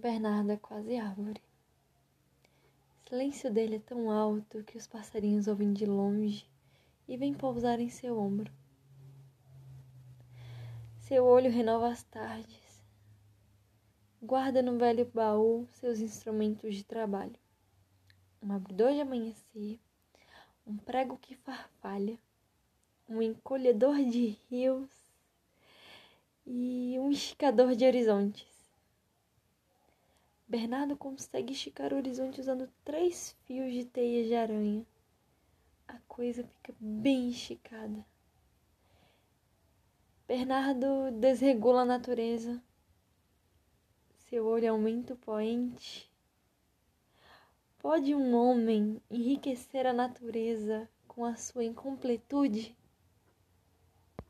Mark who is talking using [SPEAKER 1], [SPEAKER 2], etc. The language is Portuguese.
[SPEAKER 1] Bernardo é quase árvore. O silêncio dele é tão alto que os passarinhos ouvem de longe e vêm pousar em seu ombro. Seu olho renova as tardes. Guarda no velho baú seus instrumentos de trabalho. Um abridor de amanhecer, um prego que farfalha, um encolhedor de rios e um esticador de horizontes. Bernardo consegue esticar o horizonte usando três fios de teia de aranha. A coisa fica bem esticada. Bernardo desregula a natureza. Seu olho aumenta o poente. Pode um homem enriquecer a natureza com a sua incompletude?